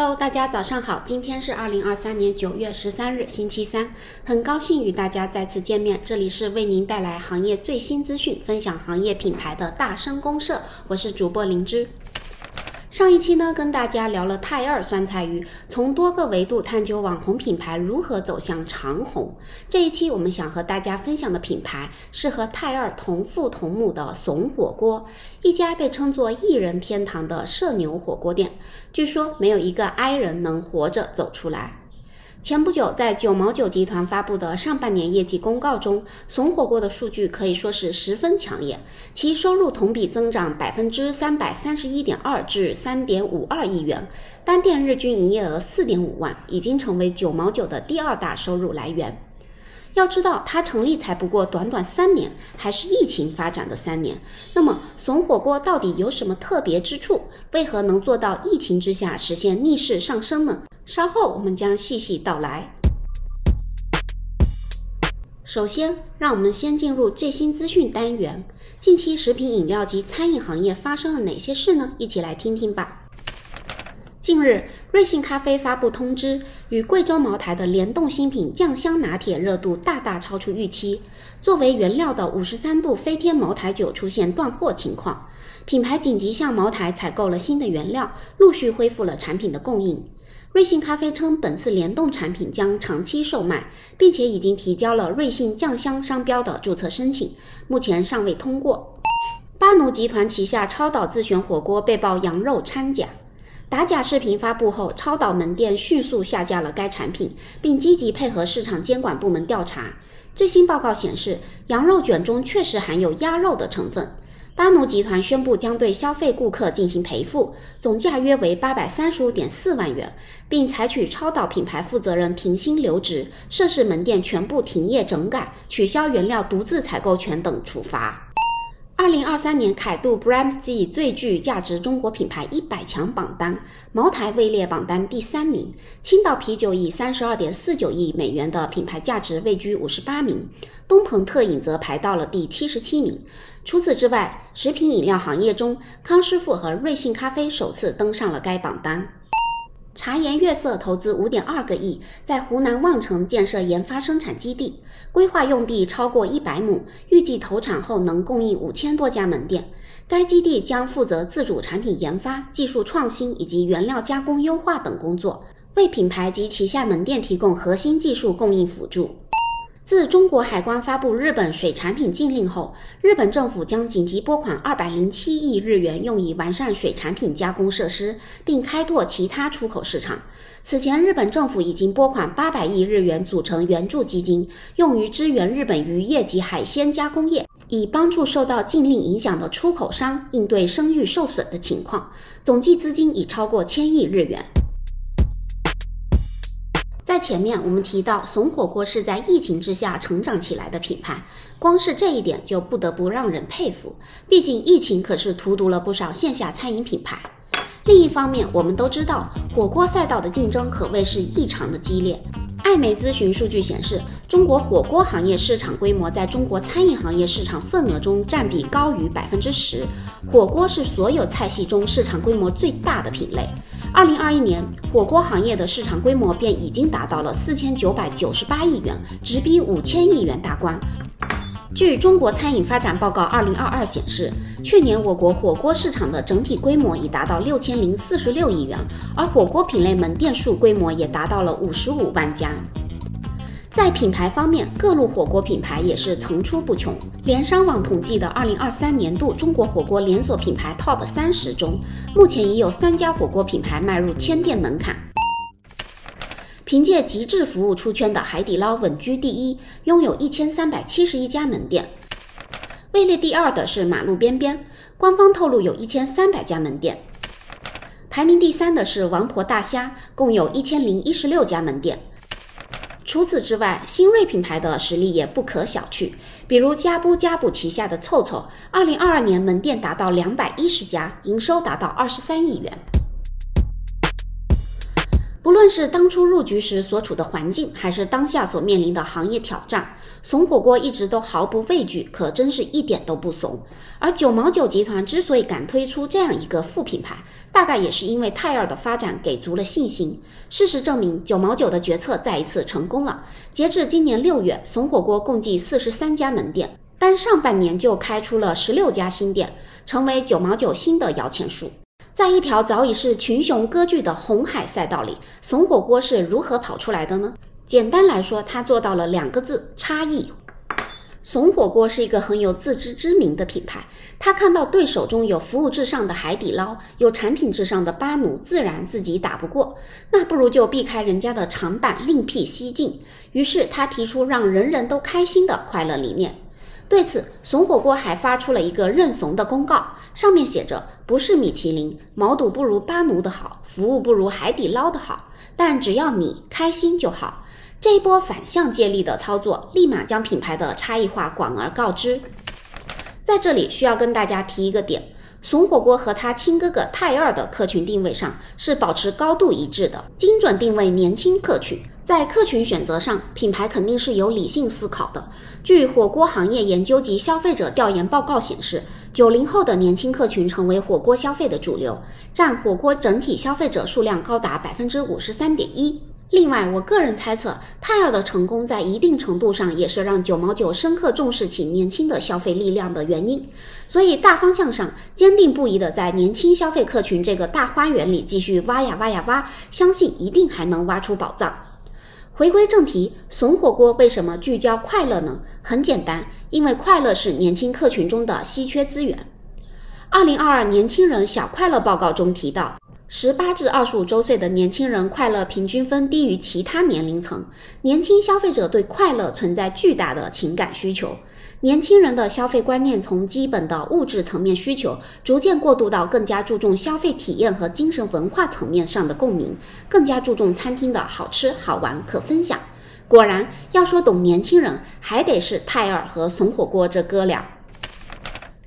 Hello，大家早上好，今天是二零二三年九月十三日，星期三，很高兴与大家再次见面。这里是为您带来行业最新资讯、分享行业品牌的大声公社，我是主播灵芝。上一期呢，跟大家聊了泰二酸菜鱼，从多个维度探究网红品牌如何走向长红。这一期我们想和大家分享的品牌是和泰二同父同母的怂火锅，一家被称作艺人天堂的社牛火锅店。据说没有一个 I 人能活着走出来。前不久，在九毛九集团发布的上半年业绩公告中，怂火锅的数据可以说是十分抢眼。其收入同比增长百分之三百三十一点二至三点五二亿元，单店日均营业额四点五万，已经成为九毛九的第二大收入来源。要知道，它成立才不过短短三年，还是疫情发展的三年。那么，怂火锅到底有什么特别之处？为何能做到疫情之下实现逆势上升呢？稍后我们将细细道来。首先，让我们先进入最新资讯单元。近期食品饮料及餐饮行业发生了哪些事呢？一起来听听吧。近日，瑞幸咖啡发布通知，与贵州茅台的联动新品酱香拿铁热度大大超出预期。作为原料的五十三度飞天茅台酒出现断货情况，品牌紧急向茅台采购了新的原料，陆续恢复了产品的供应。瑞幸咖啡称，本次联动产品将长期售卖，并且已经提交了瑞幸酱香商标的注册申请，目前尚未通过。巴奴集团旗下超导自选火锅被曝羊肉掺假，打假视频发布后，超导门店迅速下架了该产品，并积极配合市场监管部门调查。最新报告显示，羊肉卷中确实含有鸭肉的成分。巴奴集团宣布将对消费顾客进行赔付，总价约为八百三十五点四万元，并采取超导品牌负责人停薪留职、涉事门店全部停业整改、取消原料独自采购权等处罚。二零二三年凯度 Brand Z 最具价值中国品牌一百强榜单，茅台位列榜单第三名，青岛啤酒以三十二点四九亿美元的品牌价值位居五十八名，东鹏特饮则排到了第七十七名。除此之外，食品饮料行业中，康师傅和瑞幸咖啡首次登上了该榜单。茶颜悦色投资五点二个亿，在湖南望城建设研发生产基地，规划用地超过一百亩，预计投产后能供应五千多家门店。该基地将负责自主产品研发、技术创新以及原料加工优化等工作，为品牌及旗下门店提供核心技术供应辅助。自中国海关发布日本水产品禁令后，日本政府将紧急拨款二百零七亿日元，用以完善水产品加工设施，并开拓其他出口市场。此前，日本政府已经拨款八百亿日元，组成援助基金，用于支援日本渔业及海鲜加工业，以帮助受到禁令影响的出口商应对声誉受损的情况。总计资金已超过千亿日元。在前面我们提到，怂火锅是在疫情之下成长起来的品牌，光是这一点就不得不让人佩服。毕竟疫情可是荼毒了不少线下餐饮品牌。另一方面，我们都知道火锅赛道的竞争可谓是异常的激烈。艾媒咨询数据显示，中国火锅行业市场规模在中国餐饮行业市场份额中占比高于百分之十，火锅是所有菜系中市场规模最大的品类。二零二一年，火锅行业的市场规模便已经达到了四千九百九十八亿元，直逼五千亿元大关。据《中国餐饮发展报告（二零二二）》显示，去年我国火锅市场的整体规模已达到六千零四十六亿元，而火锅品类门店数规模也达到了五十五万家。在品牌方面，各路火锅品牌也是层出不穷。联商网统计的二零二三年度中国火锅连锁品牌 TOP 三十中，目前已有三家火锅品牌迈入千店门槛。凭借极致服务出圈的海底捞稳居第一，拥有一千三百七十一家门店。位列第二的是马路边边，官方透露有一千三百家门店。排名第三的是王婆大虾，共有一千零一十六家门店。除此之外，新锐品牌的实力也不可小觑。比如加布加布旗下的凑凑，二零二二年门店达到两百一十家，营收达到二十三亿元。不论是当初入局时所处的环境，还是当下所面临的行业挑战，怂火锅一直都毫不畏惧，可真是一点都不怂。而九毛九集团之所以敢推出这样一个副品牌，大概也是因为泰尔的发展给足了信心。事实证明，九毛九的决策再一次成功了。截至今年六月，怂火锅共计四十三家门店，单上半年就开出了十六家新店，成为九毛九新的摇钱树。在一条早已是群雄割据的红海赛道里，怂火锅是如何跑出来的呢？简单来说，它做到了两个字：差异。怂火锅是一个很有自知之明的品牌，他看到对手中有服务至上的海底捞，有产品至上的巴奴，自然自己打不过，那不如就避开人家的长板，另辟蹊径。于是他提出让人人都开心的快乐理念。对此，怂火锅还发出了一个认怂的公告，上面写着：“不是米其林，毛肚不如巴奴的好，服务不如海底捞的好，但只要你开心就好。”这一波反向借力的操作，立马将品牌的差异化广而告之。在这里需要跟大家提一个点：怂火锅和他亲哥哥泰二的客群定位上是保持高度一致的，精准定位年轻客群。在客群选择上，品牌肯定是有理性思考的。据火锅行业研究及消费者调研报告显示，九零后的年轻客群成为火锅消费的主流，占火锅整体消费者数量高达百分之五十三点一。另外，我个人猜测，泰尔的成功在一定程度上也是让九毛九深刻重视起年轻的消费力量的原因。所以，大方向上坚定不移的在年轻消费客群这个大花园里继续挖呀挖呀挖，相信一定还能挖出宝藏。回归正题，怂火锅为什么聚焦快乐呢？很简单，因为快乐是年轻客群中的稀缺资源。二零二二年轻人小快乐报告中提到，十八至二十五周岁的年轻人快乐平均分低于其他年龄层，年轻消费者对快乐存在巨大的情感需求。年轻人的消费观念从基本的物质层面需求，逐渐过渡到更加注重消费体验和精神文化层面上的共鸣，更加注重餐厅的好吃好玩可分享。果然，要说懂年轻人，还得是泰尔和怂火锅这哥俩。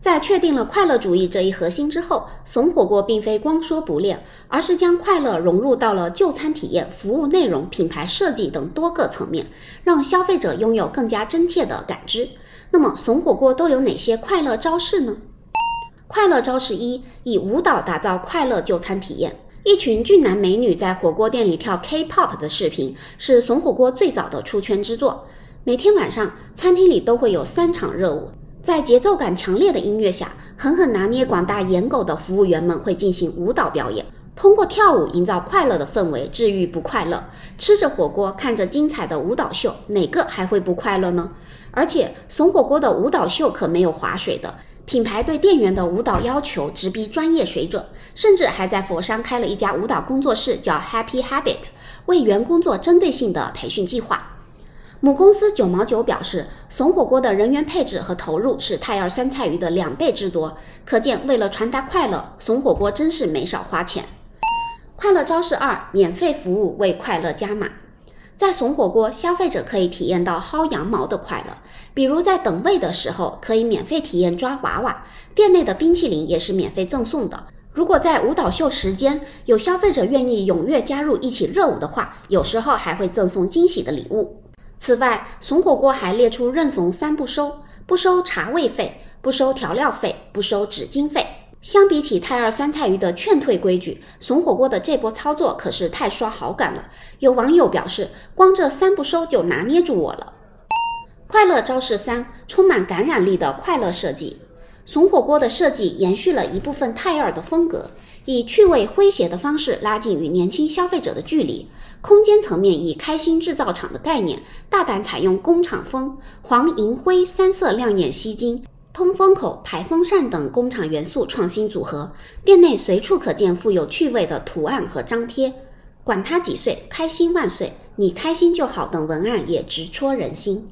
在确定了快乐主义这一核心之后，怂火锅并非光说不练，而是将快乐融入到了就餐体验、服务内容、品牌设计等多个层面，让消费者拥有更加真切的感知。那么，怂火锅都有哪些快乐招式呢？快乐招式一：以舞蹈打造快乐就餐体验。一群俊男美女在火锅店里跳 K-pop 的视频，是怂火锅最早的出圈之作。每天晚上，餐厅里都会有三场热舞，在节奏感强烈的音乐下，狠狠拿捏广大颜狗的服务员们会进行舞蹈表演，通过跳舞营造快乐的氛围，治愈不快乐。吃着火锅，看着精彩的舞蹈秀，哪个还会不快乐呢？而且，怂火锅的舞蹈秀可没有划水的，品牌对店员的舞蹈要求直逼专业水准，甚至还在佛山开了一家舞蹈工作室，叫 Happy Habit，为员工做针对性的培训计划。母公司九毛九表示，怂火锅的人员配置和投入是泰尔酸菜鱼的两倍之多，可见为了传达快乐，怂火锅真是没少花钱。快乐招式二：免费服务为快乐加码。在怂火锅，消费者可以体验到薅羊毛的快乐，比如在等位的时候可以免费体验抓娃娃，店内的冰淇淋也是免费赠送的。如果在舞蹈秀时间有消费者愿意踊跃加入一起热舞的话，有时候还会赠送惊喜的礼物。此外，怂火锅还列出认怂三不收：不收茶位费，不收调料费，不收纸巾费。相比起泰二酸菜鱼的劝退规矩，怂火锅的这波操作可是太刷好感了。有网友表示，光这三不收就拿捏住我了。快乐招式三：充满感染力的快乐设计。怂火锅的设计延续了一部分泰二的风格，以趣味诙谐的方式拉近与年轻消费者的距离。空间层面以开心制造厂的概念，大胆采用工厂风，黄银灰三色亮眼吸睛。通风口、排风扇等工厂元素创新组合，店内随处可见富有趣味的图案和张贴。管他几岁，开心万岁，你开心就好等文案也直戳人心。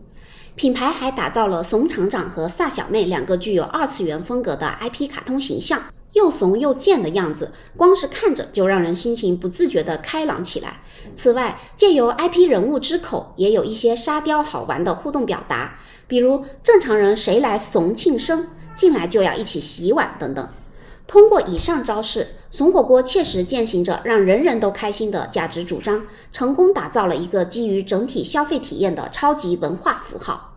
品牌还打造了怂厂长和飒小妹两个具有二次元风格的 IP 卡通形象，又怂又贱的样子，光是看着就让人心情不自觉地开朗起来。此外，借由 IP 人物之口，也有一些沙雕好玩的互动表达。比如正常人谁来怂庆生，进来就要一起洗碗等等。通过以上招式，怂火锅切实践行着让人人都开心的价值主张，成功打造了一个基于整体消费体验的超级文化符号。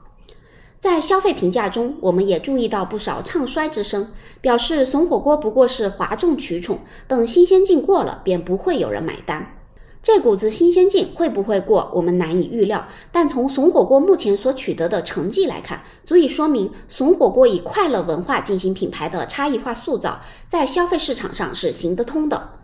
在消费评价中，我们也注意到不少唱衰之声，表示怂火锅不过是哗众取宠，等新鲜劲过了，便不会有人买单。这股子新鲜劲会不会过，我们难以预料。但从怂火锅目前所取得的成绩来看，足以说明怂火锅以快乐文化进行品牌的差异化塑造，在消费市场上是行得通的。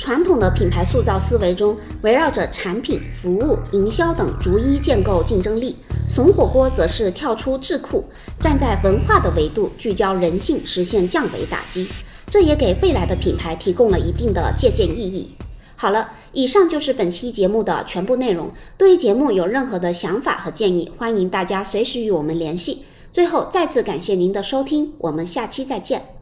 传统的品牌塑造思维中，围绕着产品、服务、营销等逐一建构竞争力；怂火锅则是跳出智库，站在文化的维度，聚焦人性，实现降维打击。这也给未来的品牌提供了一定的借鉴意义。好了，以上就是本期节目的全部内容。对于节目有任何的想法和建议，欢迎大家随时与我们联系。最后，再次感谢您的收听，我们下期再见。